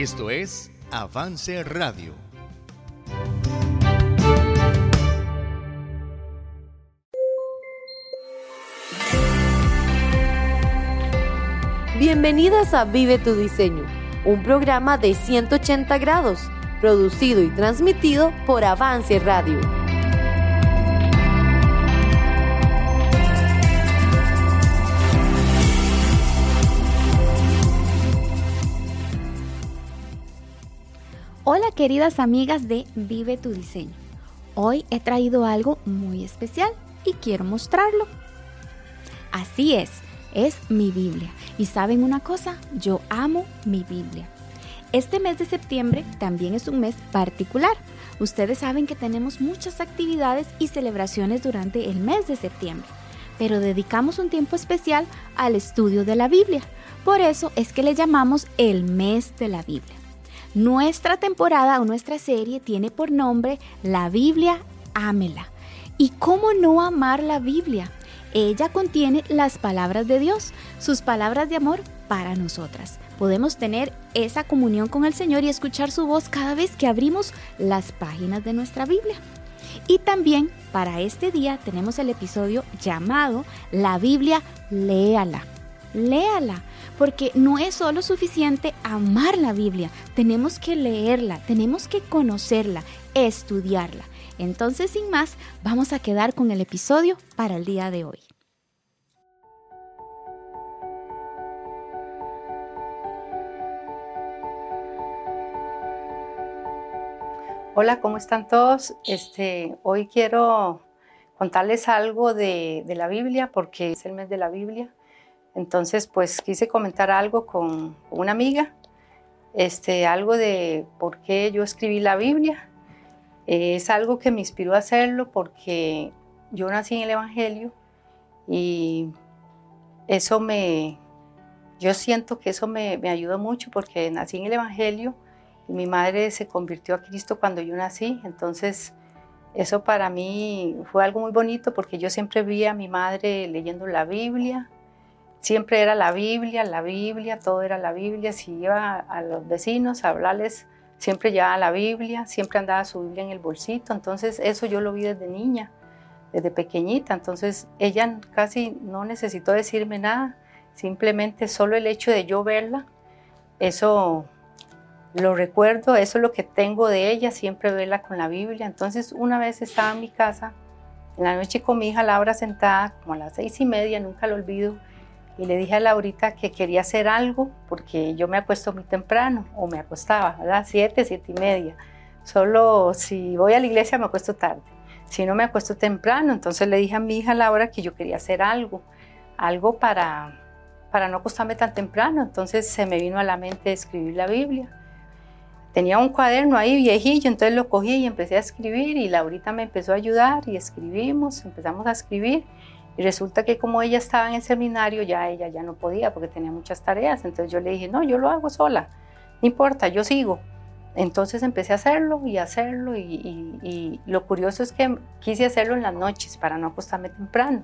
Esto es Avance Radio. Bienvenidas a Vive tu Diseño, un programa de 180 grados, producido y transmitido por Avance Radio. Hola queridas amigas de Vive tu Diseño. Hoy he traído algo muy especial y quiero mostrarlo. Así es, es mi Biblia. Y saben una cosa, yo amo mi Biblia. Este mes de septiembre también es un mes particular. Ustedes saben que tenemos muchas actividades y celebraciones durante el mes de septiembre, pero dedicamos un tiempo especial al estudio de la Biblia. Por eso es que le llamamos el mes de la Biblia. Nuestra temporada o nuestra serie tiene por nombre La Biblia, ámela. ¿Y cómo no amar la Biblia? Ella contiene las palabras de Dios, sus palabras de amor para nosotras. Podemos tener esa comunión con el Señor y escuchar su voz cada vez que abrimos las páginas de nuestra Biblia. Y también para este día tenemos el episodio llamado La Biblia, léala. Léala porque no es solo suficiente amar la Biblia, tenemos que leerla, tenemos que conocerla, estudiarla. Entonces, sin más, vamos a quedar con el episodio para el día de hoy. Hola, ¿cómo están todos? Este, hoy quiero contarles algo de, de la Biblia porque es el mes de la Biblia entonces, pues quise comentar algo con una amiga, este, algo de por qué yo escribí la Biblia. es algo que me inspiró a hacerlo porque yo nací en el Evangelio y eso me, yo siento que eso me, me ayudó mucho porque nací en el Evangelio y mi madre se convirtió a Cristo cuando yo nací. Entonces, eso para mí fue algo muy bonito porque yo siempre vi a mi madre leyendo la Biblia Siempre era la Biblia, la Biblia, todo era la Biblia. Si iba a los vecinos a hablarles, siempre llevaba la Biblia, siempre andaba su Biblia en el bolsito. Entonces eso yo lo vi desde niña, desde pequeñita. Entonces ella casi no necesitó decirme nada, simplemente solo el hecho de yo verla, eso lo recuerdo, eso es lo que tengo de ella, siempre verla con la Biblia. Entonces una vez estaba en mi casa, en la noche con mi hija Laura sentada, como a las seis y media, nunca lo olvido, y le dije a Laurita que quería hacer algo porque yo me acuesto muy temprano o me acostaba, ¿verdad? Siete, siete y media. Solo si voy a la iglesia me acuesto tarde. Si no me acuesto temprano, entonces le dije a mi hija Laura que yo quería hacer algo, algo para, para no acostarme tan temprano. Entonces se me vino a la mente escribir la Biblia. Tenía un cuaderno ahí viejillo, entonces lo cogí y empecé a escribir y Laurita me empezó a ayudar y escribimos, empezamos a escribir y resulta que como ella estaba en el seminario, ya ella ya no podía porque tenía muchas tareas. Entonces yo le dije, no, yo lo hago sola, no importa, yo sigo. Entonces empecé a hacerlo y hacerlo y, lo curioso es que quise hacerlo en las noches para no acostarme temprano.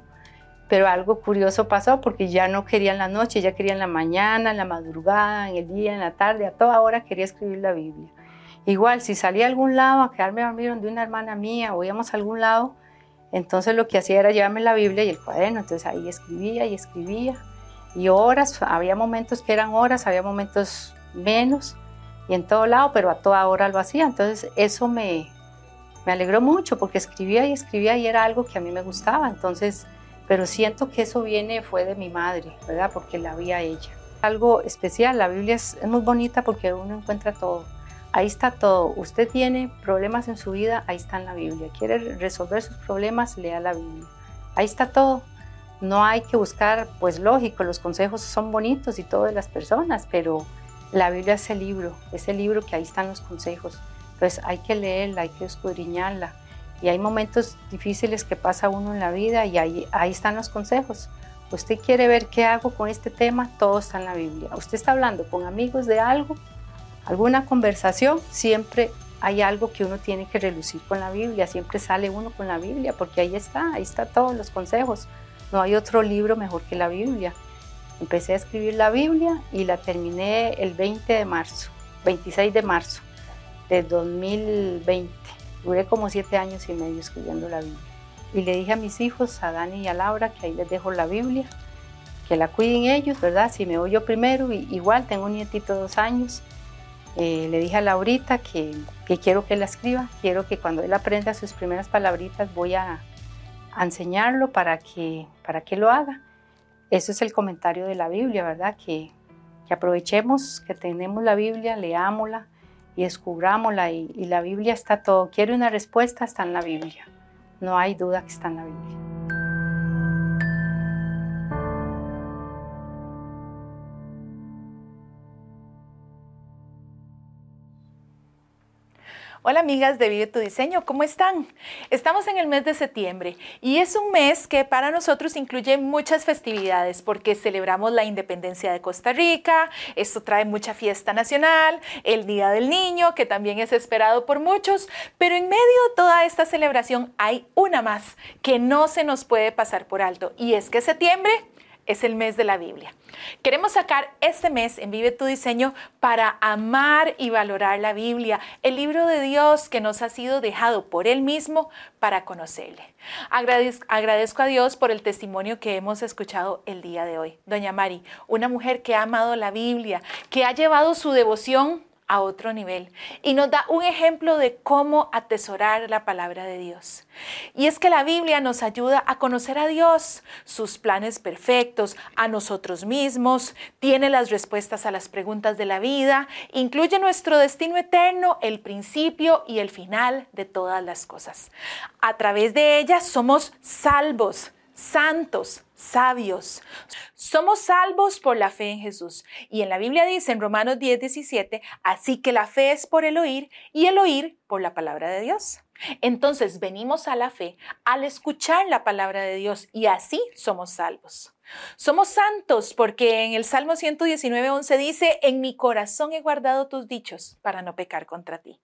Pero algo curioso pasó porque ya no quería en la noche, ya quería en la mañana, en la madrugada, en el día, en la tarde, a toda hora quería escribir la Biblia. Igual, si salía a algún lado a quedarme a dormir donde una hermana mía o íbamos a algún lado, entonces lo que hacía era llevarme la Biblia y el cuaderno, entonces ahí escribía y escribía. Y horas, había momentos que eran horas, había momentos menos, y en todo lado, pero a toda hora lo hacía. Entonces eso me, me alegró mucho porque escribía y escribía y era algo que a mí me gustaba. Entonces, pero siento que eso viene, fue de mi madre, ¿verdad? Porque la vi a ella. Algo especial, la Biblia es muy bonita porque uno encuentra todo Ahí está todo. Usted tiene problemas en su vida, ahí está en la Biblia. Quiere resolver sus problemas, lea la Biblia. Ahí está todo. No hay que buscar, pues lógico, los consejos son bonitos y todo de las personas, pero la Biblia es el libro, es el libro que ahí están los consejos. Entonces hay que leerla, hay que escudriñarla. Y hay momentos difíciles que pasa uno en la vida y ahí, ahí están los consejos. Usted quiere ver qué hago con este tema, todo está en la Biblia. Usted está hablando con amigos de algo, alguna conversación, siempre hay algo que uno tiene que relucir con la Biblia, siempre sale uno con la Biblia, porque ahí está, ahí está todos los consejos. No hay otro libro mejor que la Biblia. Empecé a escribir la Biblia y la terminé el 20 de marzo 26 de marzo de 2020. Duré como siete años y medio escribiendo la Biblia. Y le dije a mis hijos, a Dani y a Laura, que ahí les dejo la Biblia, que la cuiden ellos, ¿verdad? Si me voy yo primero, igual tengo un nietito de dos años. Eh, le dije a Laurita que, que, quiero que la escriba, quiero que cuando él aprenda sus primeras palabritas voy a, enseñarlo para que, para que lo haga. Eso es el comentario de la Biblia, ¿verdad? Que, que aprovechemos que tenemos la Biblia, leámosla y descubrámosla. Y, y la Biblia está todo. Quiere una respuesta, está en la Biblia. No hay duda que está en la Biblia. Hola amigas de Vive tu Diseño, ¿cómo están? Estamos en el mes de septiembre y es un mes que para nosotros incluye muchas festividades porque celebramos la independencia de Costa Rica, esto trae mucha fiesta nacional, el Día del Niño, que también es esperado por muchos, pero en medio de toda esta celebración hay una más que no se nos puede pasar por alto y es que septiembre es el mes de la Biblia. Queremos sacar este mes en Vive tu Diseño para amar y valorar la Biblia, el libro de Dios que nos ha sido dejado por Él mismo para conocerle. Agradezco, a Dios por el testimonio que hemos escuchado el día de hoy. Doña Mari, una mujer que ha amado la Biblia, que ha llevado su devoción a otro nivel y nos da un ejemplo de cómo atesorar la palabra de Dios. Y es que la Biblia nos ayuda a conocer a Dios, sus planes perfectos, a nosotros mismos, tiene las respuestas a las preguntas de la vida, incluye nuestro destino eterno, el principio y el final de todas las cosas. A través de ella somos salvos, santos, sabios. Somos salvos por la fe en Jesús. Y en la Biblia dice en Romanos 10, 17, así que la fe es por el oír y el oír por la palabra de Dios. Entonces venimos a la fe al escuchar la palabra de Dios y así somos salvos. Somos santos porque en el Salmo 119, 11 dice, en mi corazón he guardado tus dichos para no pecar contra ti.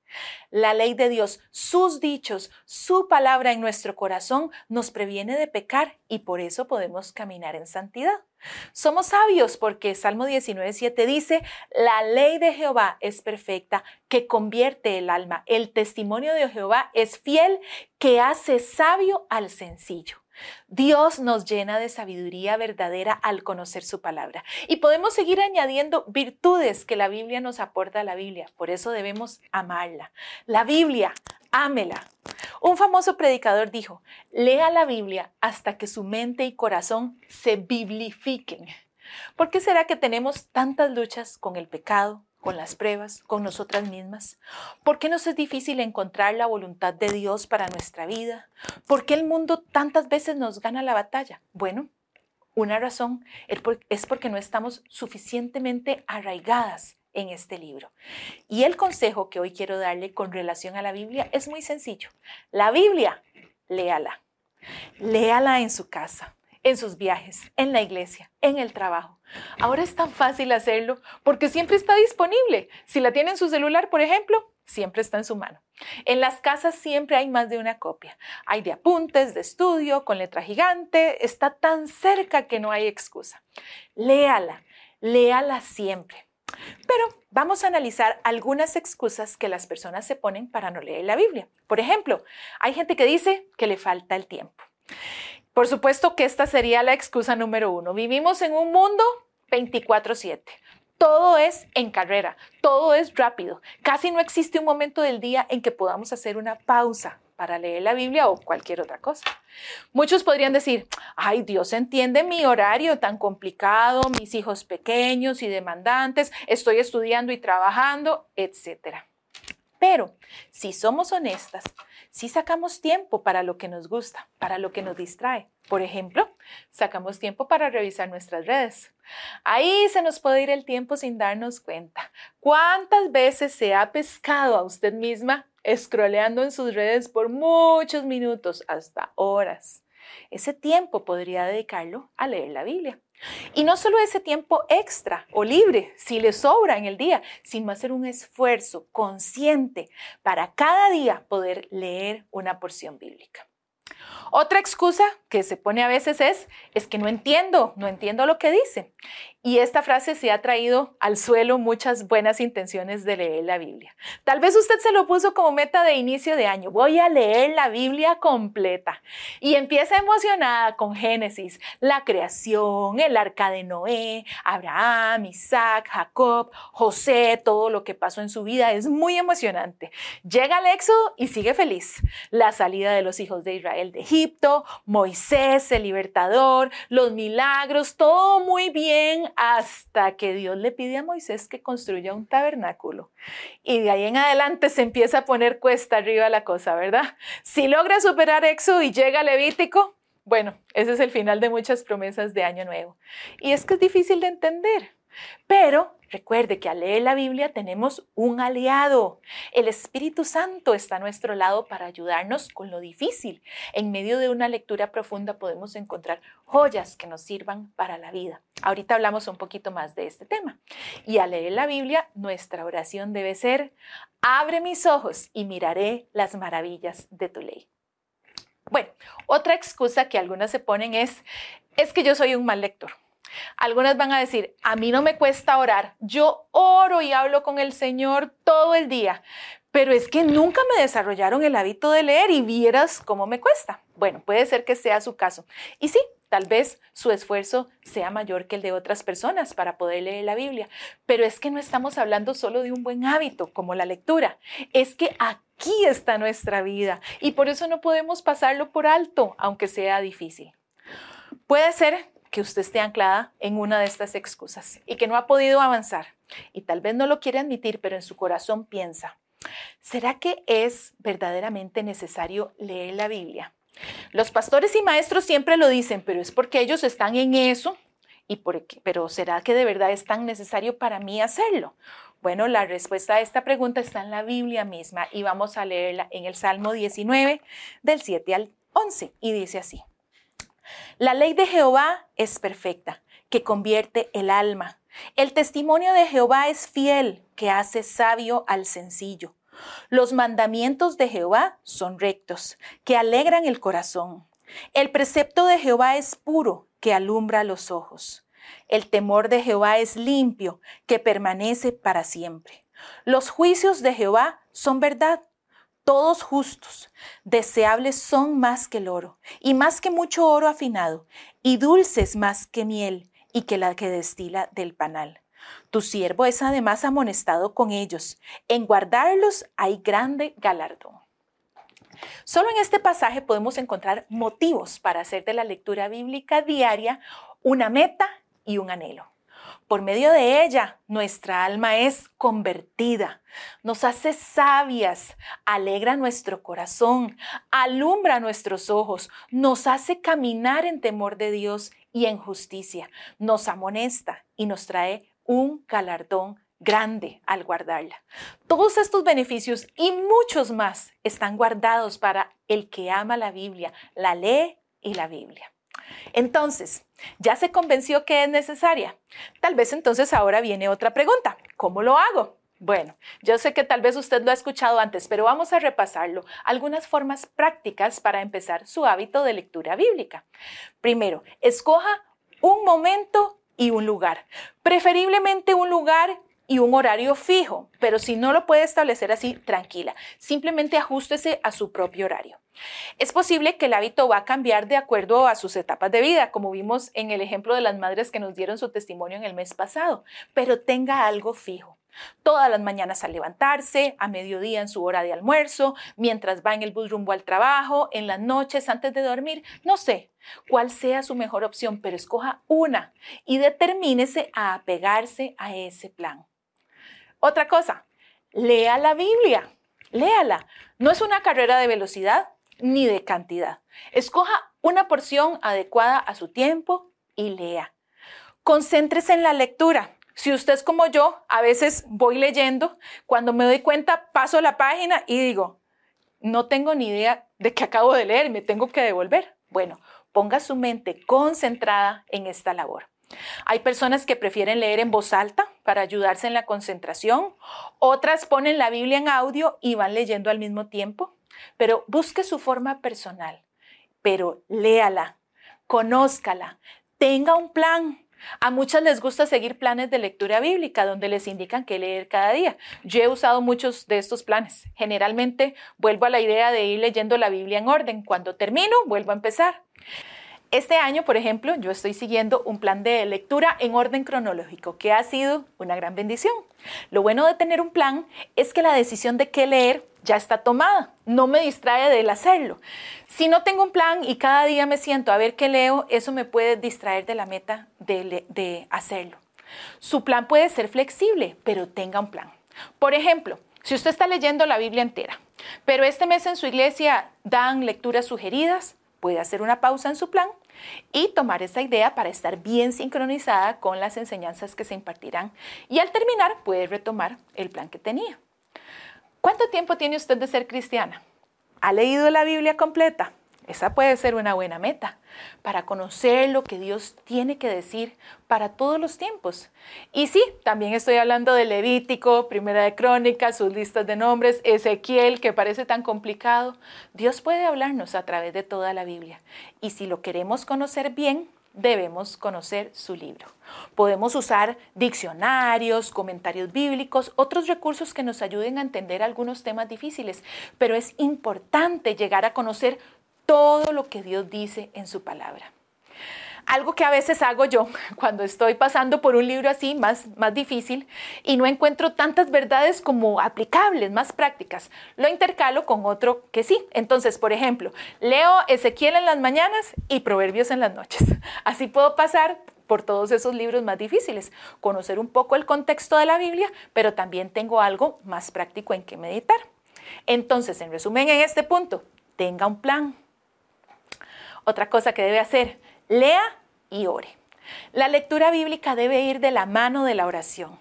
La ley de Dios, sus dichos, su palabra en nuestro corazón nos previene de pecar y por eso podemos caminar en santidad. Somos sabios porque Salmo 19, 7 dice, la ley de Jehová es perfecta, que convierte el alma. El testimonio de Jehová es fiel, que hace sabio al sencillo. Dios nos llena de sabiduría verdadera al conocer su palabra. Y podemos seguir añadiendo virtudes que la Biblia nos aporta a la Biblia. Por eso debemos amarla. La Biblia, ámela. Un famoso predicador dijo, lea la Biblia hasta que su mente y corazón se biblifiquen. ¿Por qué será que tenemos tantas luchas con el pecado, con las pruebas, con nosotras mismas? ¿Por qué nos es difícil encontrar la voluntad de Dios para nuestra vida? ¿Por qué el mundo tantas veces nos gana la batalla? Bueno, una razón es porque no estamos suficientemente arraigadas en este libro. Y el consejo que hoy quiero darle con relación a la Biblia es muy sencillo. La Biblia, léala. Léala en su casa, en sus viajes, en la iglesia, en el trabajo. Ahora es tan fácil hacerlo porque siempre está disponible. Si la tiene en su celular, por ejemplo, siempre está en su mano. En las casas siempre hay más de una copia. Hay de apuntes, de estudio, con letra gigante. Está tan cerca que no hay excusa. Léala, léala siempre. Pero vamos a analizar algunas excusas que las personas se ponen para no leer la Biblia. Por ejemplo, hay gente que dice que le falta el tiempo. Por supuesto que esta sería la excusa número uno. Vivimos en un mundo 24/7. Todo es en carrera, todo es rápido. Casi no existe un momento del día en que podamos hacer una pausa para leer la Biblia o cualquier otra cosa. Muchos podrían decir, ay, Dios entiende mi horario tan complicado, mis hijos pequeños y demandantes, estoy estudiando y trabajando, etc. Pero si somos honestas, si sacamos tiempo para lo que nos gusta, para lo que nos distrae. Por ejemplo, sacamos tiempo para revisar nuestras redes. Ahí se nos puede ir el tiempo sin darnos cuenta. ¿Cuántas veces se ha pescado a usted misma escroleando en sus redes por muchos minutos, hasta horas? Ese tiempo podría dedicarlo a leer la Biblia. Y no solo ese tiempo extra o libre, si le sobra en el día, sino hacer un esfuerzo consciente para cada día poder leer una porción bíblica. Otra excusa que se pone a veces es, es que no entiendo, no entiendo lo que dice. Y esta frase se ha traído al suelo muchas buenas intenciones de leer la Biblia. Tal vez usted se lo puso como meta de inicio de año. Voy a leer la Biblia completa. Y empieza emocionada con Génesis, la creación, el arca de Noé, Abraham, Isaac, Jacob, José, todo lo que pasó en su vida. Es muy emocionante. Llega al éxodo y sigue feliz. La salida de los hijos de Israel de Egipto, Moisés, el libertador, los milagros, todo muy bien hasta que Dios le pide a Moisés que construya un tabernáculo. Y de ahí en adelante se empieza a poner cuesta arriba la cosa, ¿verdad? Si logra superar Éxodo y llega Levítico, bueno, ese es el final de muchas promesas de Año Nuevo. Y es que es difícil de entender, pero Recuerde que al leer la Biblia tenemos un aliado. El Espíritu Santo está a nuestro lado para ayudarnos con lo difícil. En medio de una lectura profunda podemos encontrar joyas que nos sirvan para la vida. Ahorita hablamos un poquito más de este tema. Y al leer la Biblia, nuestra oración debe ser, abre mis ojos y miraré las maravillas de tu ley. Bueno, otra excusa que algunas se ponen es, es que yo soy un mal lector. Algunas van a decir, a mí no me cuesta orar, yo oro y hablo con el Señor todo el día, pero es que nunca me desarrollaron el hábito de leer y vieras cómo me cuesta. Bueno, puede ser que sea su caso. Y sí, tal vez su esfuerzo sea mayor que el de otras personas para poder leer la Biblia, pero es que no estamos hablando solo de un buen hábito como la lectura, es que aquí está nuestra vida y por eso no podemos pasarlo por alto, aunque sea difícil. Puede ser que usted esté anclada en una de estas excusas y que no ha podido avanzar. Y tal vez no lo quiere admitir, pero en su corazón piensa, ¿será que es verdaderamente necesario leer la Biblia? Los pastores y maestros siempre lo dicen, pero es porque ellos están en eso. ¿Y por qué? Pero ¿será que de verdad es tan necesario para mí hacerlo? Bueno, la respuesta a esta pregunta está en la Biblia misma y vamos a leerla en el Salmo 19 del 7 al 11 y dice así. La ley de Jehová es perfecta, que convierte el alma. El testimonio de Jehová es fiel, que hace sabio al sencillo. Los mandamientos de Jehová son rectos, que alegran el corazón. El precepto de Jehová es puro, que alumbra los ojos. El temor de Jehová es limpio, que permanece para siempre. Los juicios de Jehová son verdad, todos justos, deseables son más que el oro, y más que mucho oro afinado, y dulces más que miel, y que la que destila del panal. Tu siervo es además amonestado con ellos. En guardarlos hay grande galardón. Solo en este pasaje podemos encontrar motivos para hacer de la lectura bíblica diaria una meta y un anhelo. Por medio de ella, nuestra alma es convertida, nos hace sabias, alegra nuestro corazón, alumbra nuestros ojos, nos hace caminar en temor de Dios y en justicia, nos amonesta y nos trae un galardón grande al guardarla. Todos estos beneficios y muchos más están guardados para el que ama la Biblia, la lee y la Biblia. Entonces, ¿ya se convenció que es necesaria? Tal vez entonces ahora viene otra pregunta. ¿Cómo lo hago? Bueno, yo sé que tal vez usted lo ha escuchado antes, pero vamos a repasarlo. Algunas formas prácticas para empezar su hábito de lectura bíblica. Primero, escoja un momento y un lugar. Preferiblemente un lugar y un horario fijo, pero si no lo puede establecer así, tranquila. Simplemente ajustese a su propio horario. Es posible que el hábito va a cambiar de acuerdo a sus etapas de vida, como vimos en el ejemplo de las madres que nos dieron su testimonio en el mes pasado, pero tenga algo fijo. Todas las mañanas al levantarse, a mediodía en su hora de almuerzo, mientras va en el bus rumbo al trabajo, en las noches antes de dormir, no sé cuál sea su mejor opción, pero escoja una y determínese a apegarse a ese plan. Otra cosa, lea la Biblia, léala. No es una carrera de velocidad, ni de cantidad. Escoja una porción adecuada a su tiempo y lea. Concéntrese en la lectura. Si usted es como yo, a veces voy leyendo, cuando me doy cuenta paso la página y digo, no tengo ni idea de qué acabo de leer me tengo que devolver. Bueno, ponga su mente concentrada en esta labor. Hay personas que prefieren leer en voz alta para ayudarse en la concentración, otras ponen la Biblia en audio y van leyendo al mismo tiempo. Pero busque su forma personal, pero léala, conózcala, tenga un plan, A muchas les gusta seguir planes de lectura bíblica donde les indican qué leer cada día. Yo he usado muchos de estos planes. Generalmente vuelvo a la idea de ir leyendo la Biblia en orden. Cuando termino, vuelvo a empezar. Este año, por ejemplo, yo estoy siguiendo un plan de lectura en orden cronológico, que ha sido una gran bendición. Lo bueno de tener un plan es que la decisión de qué leer ya está tomada, no me distrae del hacerlo. Si no tengo un plan y cada día me siento a ver qué leo, eso me puede distraer de la meta de, de hacerlo. Su plan puede ser flexible, pero tenga un plan. Por ejemplo, si usted está leyendo la Biblia entera, pero este mes en su iglesia dan lecturas sugeridas, puede hacer una pausa en su plan y tomar esa idea para estar bien sincronizada con las enseñanzas que se impartirán y al terminar puede retomar el plan que tenía. ¿Cuánto tiempo tiene usted de ser cristiana? ¿Ha leído la Biblia completa? Esa puede ser una buena meta para conocer lo que Dios tiene que decir para todos los tiempos. Y sí, también estoy hablando de Levítico, Primera de Crónicas, sus listas de nombres, Ezequiel, que parece tan complicado. Dios puede hablarnos a través de toda la Biblia. Y si lo queremos conocer bien, debemos conocer su libro. Podemos usar diccionarios, comentarios bíblicos, otros recursos que nos ayuden a entender algunos temas difíciles, pero es importante llegar a conocer todo lo que Dios dice en su palabra. Algo que a veces hago yo cuando estoy pasando por un libro así más, más difícil y no encuentro tantas verdades como aplicables, más prácticas, lo intercalo con otro que sí. Entonces, por ejemplo, leo Ezequiel en las mañanas y Proverbios en las noches. Así puedo pasar por todos esos libros más difíciles, conocer un poco el contexto de la Biblia, pero también tengo algo más práctico en que meditar. Entonces, en resumen, en este punto, tenga un plan, otra cosa que debe hacer, lea y ore. La lectura bíblica debe ir de la mano de la oración.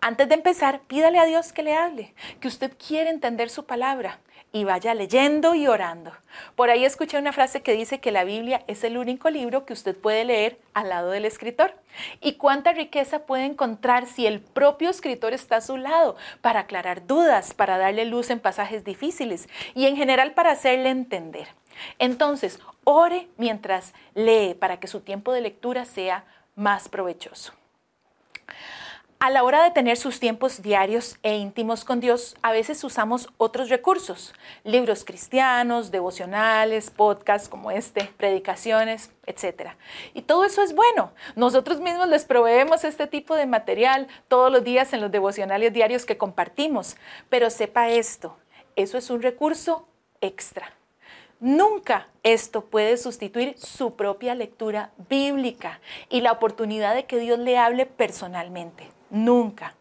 Antes de empezar, pídale a Dios que le hable, que usted quiere entender su palabra y vaya leyendo y orando. Por ahí escuché una frase que dice que la Biblia es el único libro que usted puede leer al lado del escritor. ¿Y cuánta riqueza puede encontrar si el propio escritor está a su lado para aclarar dudas, para darle luz en pasajes difíciles y en general para hacerle entender? Entonces, ore mientras lee para que su tiempo de lectura sea más provechoso. A la hora de tener sus tiempos diarios e íntimos con Dios, a veces usamos otros recursos, libros cristianos, devocionales, podcasts como este, predicaciones, etc. Y todo eso es bueno. Nosotros mismos les proveemos este tipo de material todos los días en los devocionales diarios que compartimos. Pero sepa esto, eso es un recurso extra. Nunca esto puede sustituir su propia lectura bíblica y la oportunidad de que Dios le hable personalmente. Nunca.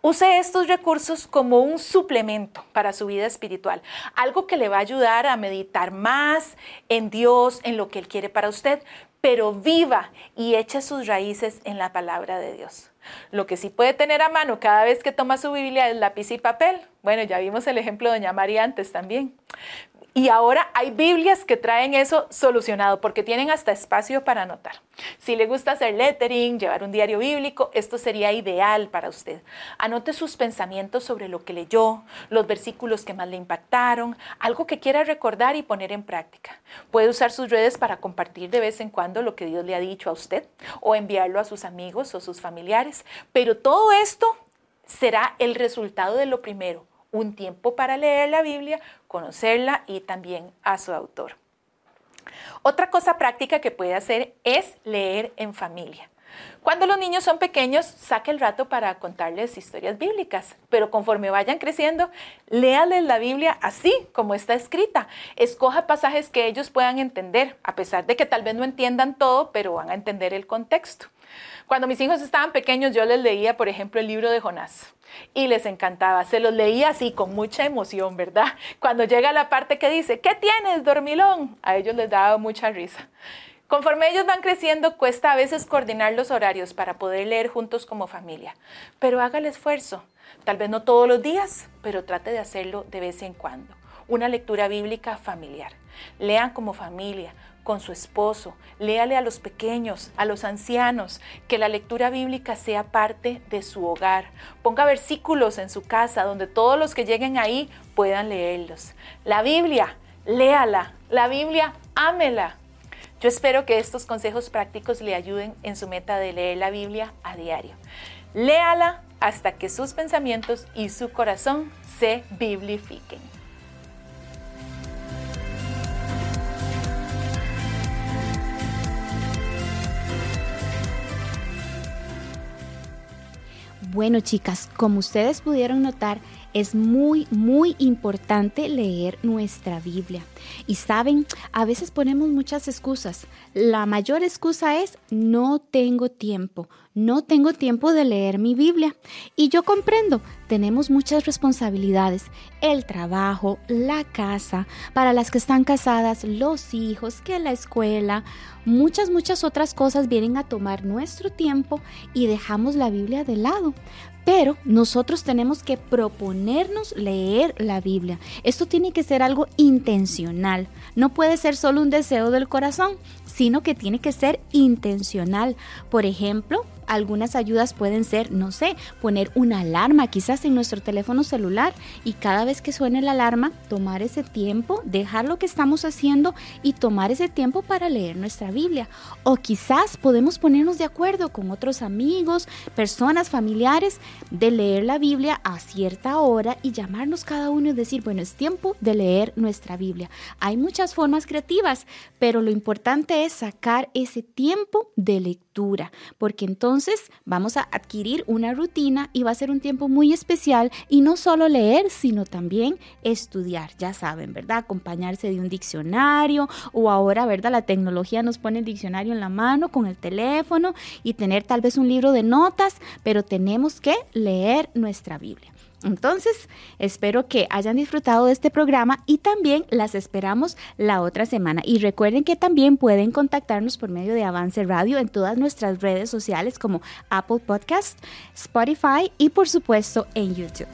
Use estos recursos como un suplemento para su vida espiritual, algo que le va a ayudar a meditar más en Dios, en lo que Él quiere para usted, pero viva y echa sus raíces en la palabra de Dios. Lo que sí puede tener a mano cada vez que toma su Biblia es lápiz y papel. Bueno, ya vimos el ejemplo de Doña María antes también. Y ahora hay Biblias que traen eso solucionado porque tienen hasta espacio para anotar. Si le gusta hacer lettering, llevar un diario bíblico, esto sería ideal para usted. Anote sus pensamientos sobre lo que leyó, los versículos que más le impactaron, algo que quiera recordar y poner en práctica. Puede usar sus redes para compartir de vez en cuando lo que Dios le ha dicho a usted o enviarlo a sus amigos o sus familiares. Pero todo esto será el resultado de lo primero, un tiempo para leer la Biblia, conocerla y también a su autor. Otra cosa práctica que puede hacer es leer en familia. Cuando los niños son pequeños, saque el rato para contarles historias bíblicas, pero conforme vayan creciendo, léales la Biblia así como está escrita. Escoja pasajes que ellos puedan entender, a pesar de que tal vez no entiendan todo, pero van a entender el contexto. Cuando mis hijos estaban pequeños, yo les leía, por ejemplo, el libro de Jonás y les encantaba. Se los leía así con mucha emoción, ¿verdad? Cuando llega la parte que dice, ¿qué tienes, dormilón? A ellos les daba mucha risa. Conforme ellos van creciendo, cuesta a veces coordinar los horarios para poder leer juntos como familia, pero haga el esfuerzo. Tal vez no todos los días, pero trate de hacerlo de vez en cuando. Una lectura bíblica familiar. Lean como familia, con su esposo, léale a los pequeños, a los ancianos, que la lectura bíblica sea parte de su hogar. Ponga versículos en su casa donde todos los que lleguen ahí puedan leerlos. La Biblia, léala. La Biblia, ámela. Yo espero que estos consejos prácticos le ayuden en su meta de leer la Biblia a diario. Léala hasta que sus pensamientos y su corazón se biblifiquen. Bueno, chicas, como ustedes pudieron notar, es muy, muy importante leer nuestra Biblia. Y saben, a veces ponemos muchas excusas. La mayor excusa es no tengo tiempo, no tengo tiempo de leer mi Biblia. Y yo comprendo, tenemos muchas responsabilidades, el trabajo, la casa, para las que están casadas, los hijos, que la escuela, muchas, muchas otras cosas vienen a tomar nuestro tiempo y dejamos la Biblia de lado. Pero nosotros tenemos que proponernos leer la Biblia. Esto tiene que ser algo intencional. No puede ser solo un deseo del corazón, sino que tiene que ser intencional. Por ejemplo, algunas ayudas pueden ser, no sé, poner una alarma quizás en nuestro teléfono celular y cada vez que suene la alarma, tomar ese tiempo, dejar lo que estamos haciendo y tomar ese tiempo para leer nuestra Biblia. O quizás podemos ponernos de acuerdo con otros amigos, personas, familiares, de leer la Biblia a cierta hora y llamarnos cada uno y decir, bueno, es tiempo de leer nuestra Biblia. Hay muchas formas creativas, pero lo importante es sacar ese tiempo de lectura, porque entonces vamos a adquirir una rutina y va a ser un tiempo muy especial y no solo leer, sino también estudiar, ya saben, ¿verdad? Acompañarse de un diccionario o ahora, ¿verdad? La tecnología nos pone el diccionario en la mano con el teléfono y tener tal vez un libro de notas, pero tenemos que leer nuestra Biblia. Entonces, espero que hayan disfrutado de este programa y también las esperamos la otra semana. Y recuerden que también pueden contactarnos por medio de Avance Radio en todas nuestras redes sociales como Apple Podcast, Spotify y por supuesto en YouTube.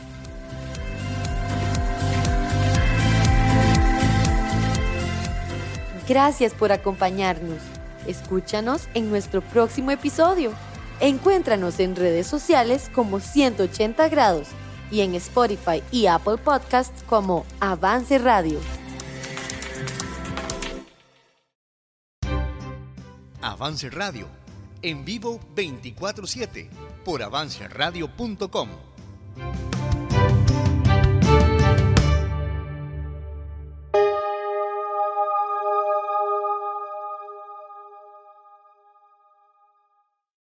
Gracias por acompañarnos. Escúchanos en nuestro próximo episodio. Encuéntranos en redes sociales como 180 grados y en Spotify y Apple Podcasts como Avance Radio. Avance Radio, en vivo 24/7 por avanceradio.com.